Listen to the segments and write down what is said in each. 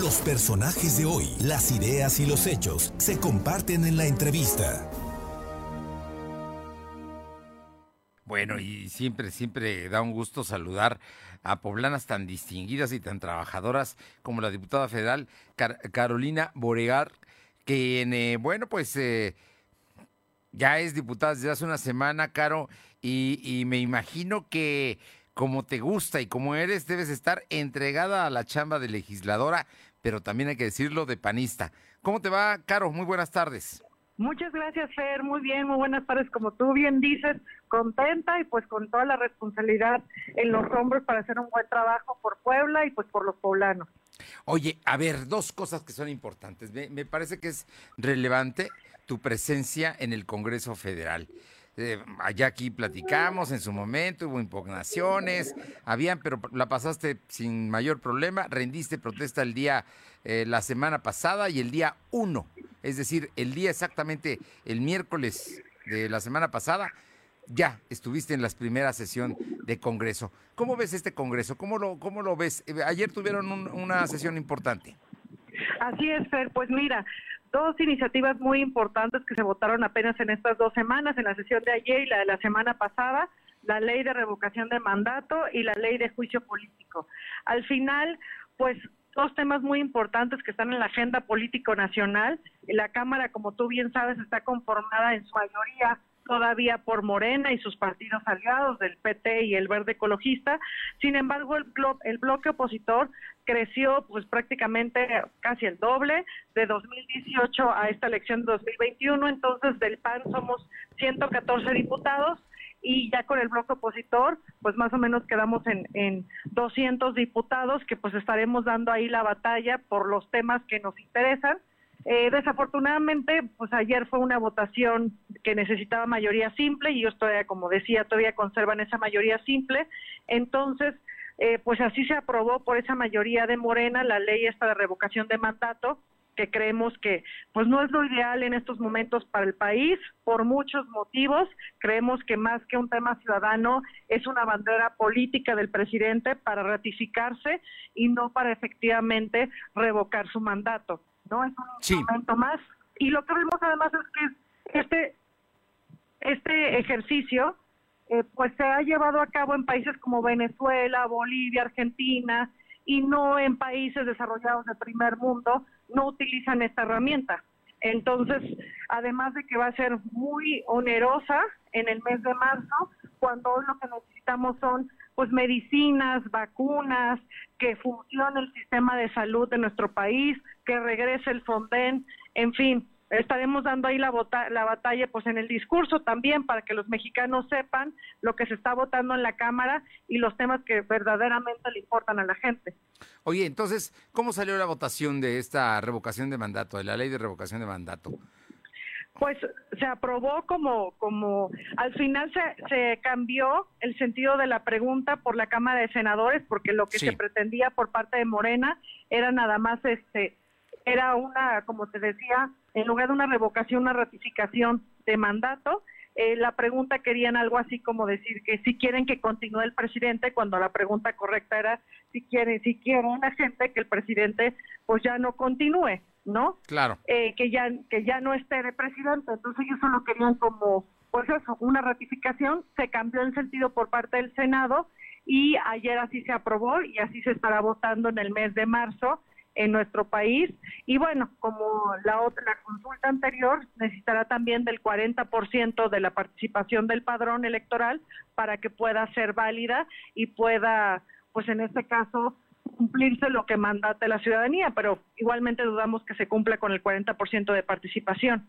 Los personajes de hoy, las ideas y los hechos se comparten en la entrevista. Bueno, y siempre, siempre da un gusto saludar a poblanas tan distinguidas y tan trabajadoras como la diputada federal Carolina Boregar, que, eh, bueno, pues eh, ya es diputada desde hace una semana, Caro, y, me imagino que como te gusta y como eres, debes estar entregada a la chamba de legisladora, pero también hay que decirlo de panista. ¿Cómo te va, Caro? Muy buenas tardes. Muchas gracias, Fer. Muy bien, muy buenas tardes. Como tú bien dices, contenta y pues con toda la responsabilidad en los hombros para hacer un buen trabajo por Puebla y pues por los poblanos. Oye, a ver, dos cosas que son importantes. Me, parece que es relevante tu presencia en el Congreso Federal. Eh, allá aquí platicamos en su momento, hubo impugnaciones, habían, pero la pasaste sin mayor problema, rendiste protesta el día, eh, la semana pasada y el día 1, es decir, el día exactamente el miércoles de la semana pasada, ya estuviste en la primera sesión de Congreso. ¿Cómo ves este Congreso? ¿Cómo lo, cómo lo ves? Eh, ayer tuvieron una sesión importante. Así es, Fer. Pues mira, dos iniciativas muy importantes que se votaron apenas en estas dos semanas, en la sesión de ayer y la de la semana pasada, la ley de revocación de mandato y la ley de juicio político. Al final, pues dos temas muy importantes que están en la agenda político nacional. La Cámara, como tú bien sabes, está conformada en su mayoría todavía por Morena y sus partidos aliados del PT y el Verde Ecologista. Sin embargo, el, el bloque opositor creció pues prácticamente casi el doble de 2018 a esta elección de 2021. Entonces, del PAN somos 114 diputados y ya con el bloque opositor, pues más o menos quedamos en, en 200 diputados que pues estaremos dando ahí la batalla por los temas que nos interesan eh, desafortunadamente, pues ayer fue una votación que necesitaba mayoría simple y ellos todavía, como decía, todavía conservan esa mayoría simple. Entonces, eh, pues así se aprobó por esa mayoría de Morena la ley esta de revocación de mandato que creemos que pues no es lo ideal en estos momentos para el país por muchos motivos. Creemos que más que un tema ciudadano es una bandera política del presidente para ratificarse y no para efectivamente revocar su mandato. ¿no? Es un instrumento más. Y lo que vemos además es que este, este ejercicio eh, pues se ha llevado a cabo en países como Venezuela, Bolivia, Argentina, y no en países desarrollados del primer mundo, no utilizan esta herramienta. Entonces, además de que va a ser muy onerosa en el mes de marzo, cuando lo que necesitamos son pues medicinas, vacunas, que funcione el sistema de salud de nuestro país, que regrese el Fonden, en fin, estaremos dando ahí la, la batalla pues en el discurso también para que los mexicanos sepan lo que se está votando en la Cámara y los temas que verdaderamente le importan a la gente. Oye, entonces, ¿cómo salió la votación de esta revocación de mandato, de la ley de revocación de mandato? pues se aprobó como, como al final se, se cambió el sentido de la pregunta por la Cámara de Senadores, porque lo que se pretendía por parte de Morena era nada más este, era una, como te decía, en lugar de una revocación, una ratificación de mandato. Eh, la pregunta querían algo así como decir que si quieren que continúe el presidente, cuando la pregunta correcta era si quieren, si quieren la gente que el presidente pues ya no continúe. ¿no? Claro. Eh, que ya que ya no esté de presidente, entonces ellos solo querían como pues eso, una ratificación, se cambió el sentido por parte del Senado y ayer así se aprobó y así se estará votando en el mes de marzo en nuestro país y bueno, como la otra la consulta anterior necesitará también del 40% de la participación del padrón electoral para que pueda ser válida y pueda pues en este caso cumplirse lo que mandate la ciudadanía, pero igualmente dudamos que se cumpla con el 40% de participación.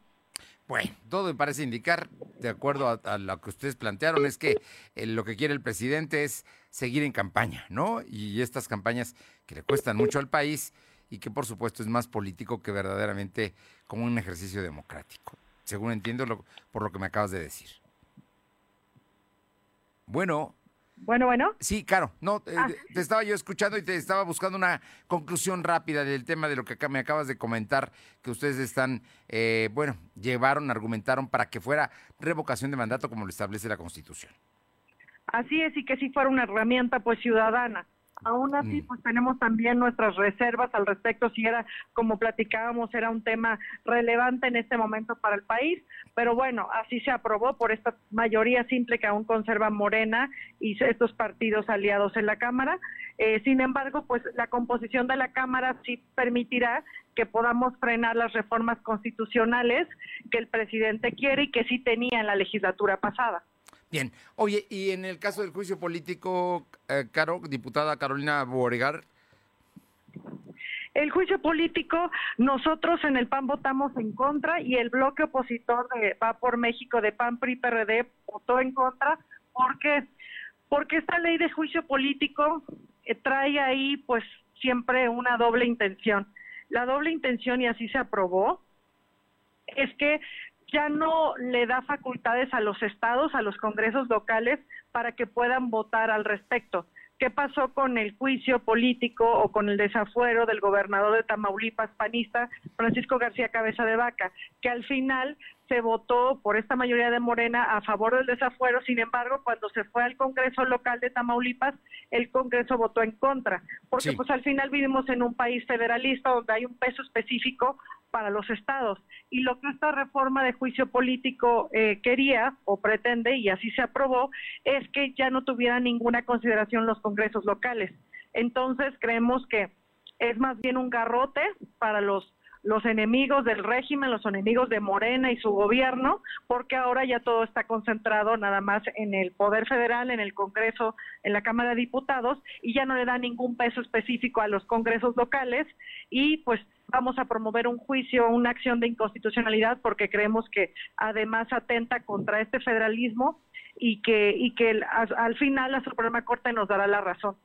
Bueno, todo me parece indicar, de acuerdo a, lo que ustedes plantearon, es que eh, lo que quiere el presidente es seguir en campaña, ¿no? Y estas campañas que le cuestan mucho al país y que por supuesto es más político que verdaderamente como un ejercicio democrático, según entiendo por lo que me acabas de decir. Bueno. Bueno, bueno. Sí, claro. No, eh, ah. te estaba yo escuchando y te estaba buscando una conclusión rápida del tema de lo que acá me acabas de comentar, que ustedes están, eh, bueno, llevaron, argumentaron para que fuera revocación de mandato como lo establece la Constitución. Así es, y que si fuera una herramienta pues ciudadana. Aún así, mm. pues tenemos también nuestras reservas al respecto, si era, como platicábamos, era un tema relevante en este momento para el país, pero bueno, así se aprobó por esta mayoría simple que aún conserva Morena y estos partidos aliados en la Cámara. Eh, sin embargo, pues la composición de la Cámara sí permitirá que podamos frenar las reformas constitucionales que el presidente quiere y que sí tenía en la legislatura pasada. Bien, oye, y en el caso del juicio político, eh, Caro, diputada Carolina Boregar. El juicio político, nosotros en el PAN votamos en contra y el bloque opositor de Va por México de PAN PRI PRD votó en contra porque porque esta ley de juicio político eh, trae ahí pues siempre una doble intención. La doble intención y así se aprobó es que ya no le da facultades a los estados, a los congresos locales, para que puedan votar al respecto. ¿Qué pasó con el juicio político o con el desafuero del gobernador de Tamaulipas panista, Francisco García Cabeza de Vaca? Que al final se votó por esta mayoría de Morena a favor del desafuero, sin embargo, cuando se fue al Congreso local de Tamaulipas, el Congreso votó en contra, porque pues al final vivimos en un país federalista donde hay un peso específico para los estados. Y lo que esta reforma de juicio político eh, quería o pretende, y así se aprobó, es que ya no tuviera ninguna consideración los congresos locales. Entonces creemos que es más bien un garrote para los los enemigos del régimen, los enemigos de Morena y su gobierno, porque ahora ya todo está concentrado nada más en el Poder Federal, en el Congreso, en la Cámara de Diputados, y ya no le da ningún peso específico a los congresos locales, y pues vamos a promover un juicio, una acción de inconstitucionalidad, porque creemos que además atenta contra este federalismo y que, y que al final la Suprema Corte nos dará la razón.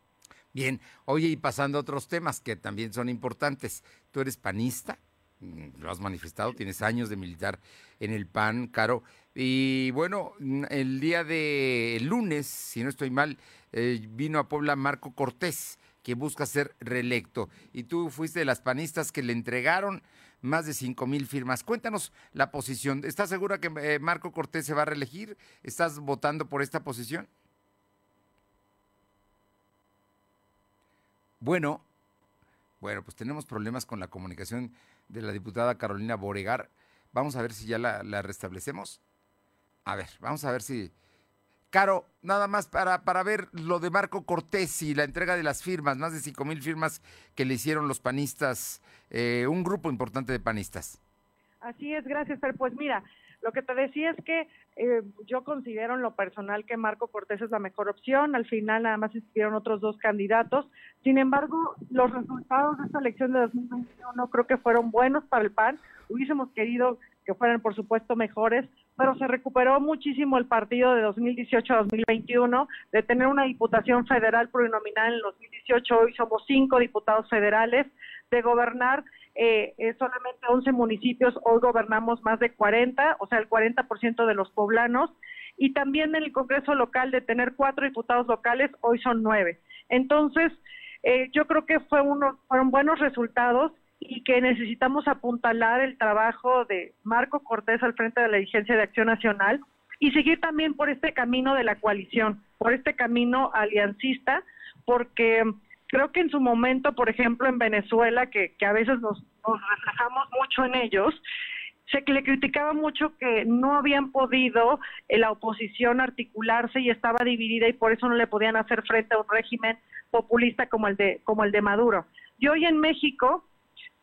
Bien, oye, y pasando a otros temas que también son importantes, tú eres panista, mm, lo has manifestado, tienes años de militar en el PAN, Caro, y bueno, mm, el día de lunes, si no estoy mal, eh, vino a Puebla Marco Cortés, que busca ser reelecto, y tú fuiste de las panistas que le entregaron más de cinco mil firmas. Cuéntanos la posición. ¿Estás segura que eh, Marco Cortés se va a reelegir? ¿Estás votando por esta posición? Bueno, bueno, pues tenemos problemas con la comunicación de la diputada Carolina Boregar. Vamos a ver si ya la, restablecemos. A ver, vamos a ver si... Caro, nada más para, para ver lo de Marco Cortés y la entrega de las firmas, más de cinco mil firmas que le hicieron los panistas, eh, un grupo importante de panistas. Así es, gracias, pero pues mira, lo que te decía es que eh, yo considero en lo personal que Marco Cortés es la mejor opción. Al final nada más estuvieron otros dos candidatos. Sin embargo, los resultados de esta elección de 2021 creo que fueron buenos para el PAN. Hubiésemos querido que fueran, por supuesto, mejores, pero se recuperó muchísimo el partido de 2018 a 2021, de tener una diputación federal plurinominal en el 2018, hoy somos cinco diputados federales, de gobernar eh, solamente 11 municipios, hoy gobernamos más de 40, o sea, el 40% de los poblanos, y también en el Congreso local de tener cuatro diputados locales, hoy son nueve. Entonces, eh, yo creo que fue uno, fueron buenos resultados y que necesitamos apuntalar el trabajo de Marco Cortés al frente de la dirigencia de Acción Nacional y seguir también por este camino de la coalición, por este camino aliancista, porque Creo que en su momento, por ejemplo, en Venezuela, que, a veces nos, reflejamos mucho en ellos, se le criticaba mucho que no habían podido eh, la oposición articularse y estaba dividida y por eso no le podían hacer frente a un régimen populista como el de como el de Maduro. Y hoy en México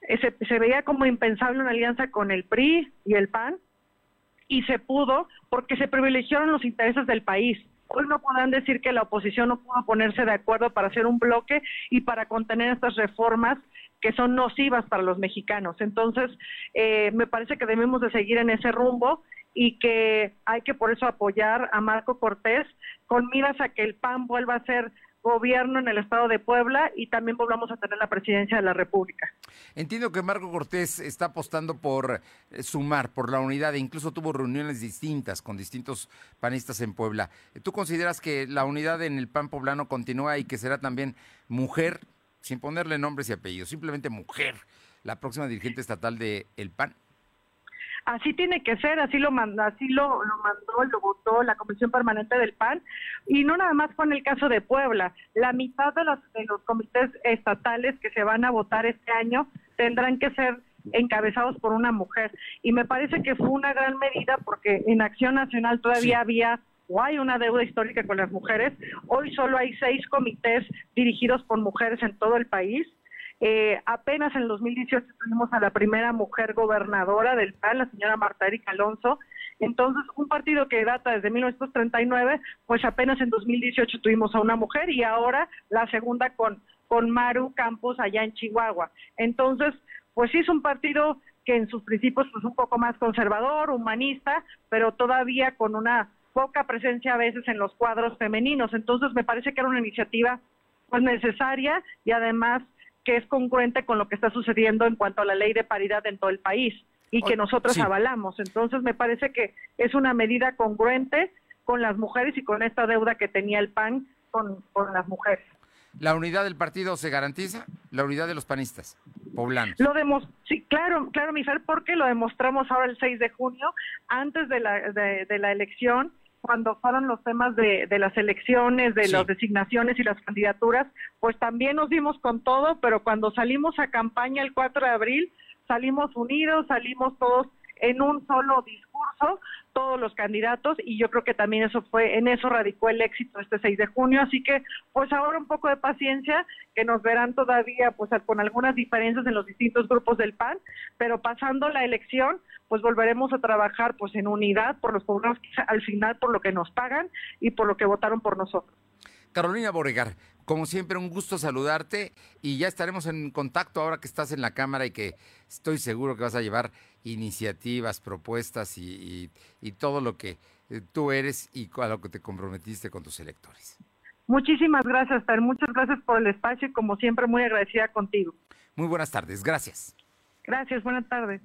se, se, veía como impensable una alianza con el PRI y el PAN y se pudo porque se privilegiaron los intereses del país. Hoy no podrán decir que la oposición no pudo ponerse de acuerdo para hacer un bloque y para contener estas reformas que son nocivas para los mexicanos. Entonces, eh, me parece que debemos de seguir en ese rumbo y que hay que por eso apoyar a Marco Cortés con miras a que el PAN vuelva a ser gobierno en el estado de Puebla y también volvamos a tener la presidencia de la República. Entiendo que Marco Cortés está apostando por eh, sumar, por la unidad, e incluso tuvo reuniones distintas con distintos panistas en Puebla. ¿Tú consideras que la unidad en el PAN poblano continúa y que será también mujer, sin ponerle nombres y apellidos, simplemente mujer, la próxima dirigente estatal del el PAN? Así tiene que ser, así lo mandó, así lo, lo mandó, lo votó la Comisión Permanente del PAN. Y no nada más con el caso de Puebla. La mitad de los, de los comités estatales que se van a votar este año tendrán que ser encabezados por una mujer. Y me parece que fue una gran medida porque en Acción Nacional todavía había o hay una deuda histórica con las mujeres. Hoy solo hay seis comités dirigidos por mujeres en todo el país. Eh, apenas en el 2018 tuvimos a la primera mujer gobernadora del PAN, la señora Marta Erika Alonso. Entonces, un partido que data desde 1939, pues apenas en 2018 tuvimos a una mujer y ahora la segunda con, con Maru Campos allá en Chihuahua. Entonces, pues sí es un partido que en sus principios pues un poco más conservador, humanista, pero todavía con una poca presencia a veces en los cuadros femeninos. Entonces me parece que era una iniciativa pues necesaria y además que es congruente con lo que está sucediendo en cuanto a la ley de paridad en todo el país y que nosotros avalamos. Entonces me parece que es una medida congruente con las mujeres y con esta deuda que tenía el PAN con, con las mujeres. ¿La unidad del partido se garantiza? La unidad de los panistas poblanos. Lo demos, sí, claro, claro, Mifer, porque lo demostramos ahora el 6 de junio, antes de la, de la elección, cuando fueron los temas de, de las elecciones, de las designaciones y las candidaturas, pues también nos dimos con todo, pero cuando salimos a campaña el 4 de abril, salimos unidos, salimos todos en un solo discurso, todos los candidatos, y yo creo que también eso fue, en eso radicó el éxito este 6 de junio, así que pues ahora un poco de paciencia, que nos verán todavía pues con algunas diferencias en los distintos grupos del PAN, pero pasando la elección, pues volveremos a trabajar pues en unidad por los poblanos al final por lo que nos pagan y por lo que votaron por nosotros. Carolina Boregar, como siempre, un gusto saludarte y ya estaremos en contacto ahora que estás en la Cámara y que estoy seguro que vas a llevar iniciativas, propuestas y, todo lo que eh, tú eres y a lo que te comprometiste con tus electores. Muchísimas gracias, Fer. Muchas gracias por el espacio y como siempre muy agradecida contigo. Muy buenas tardes. Gracias. Gracias, buenas tardes.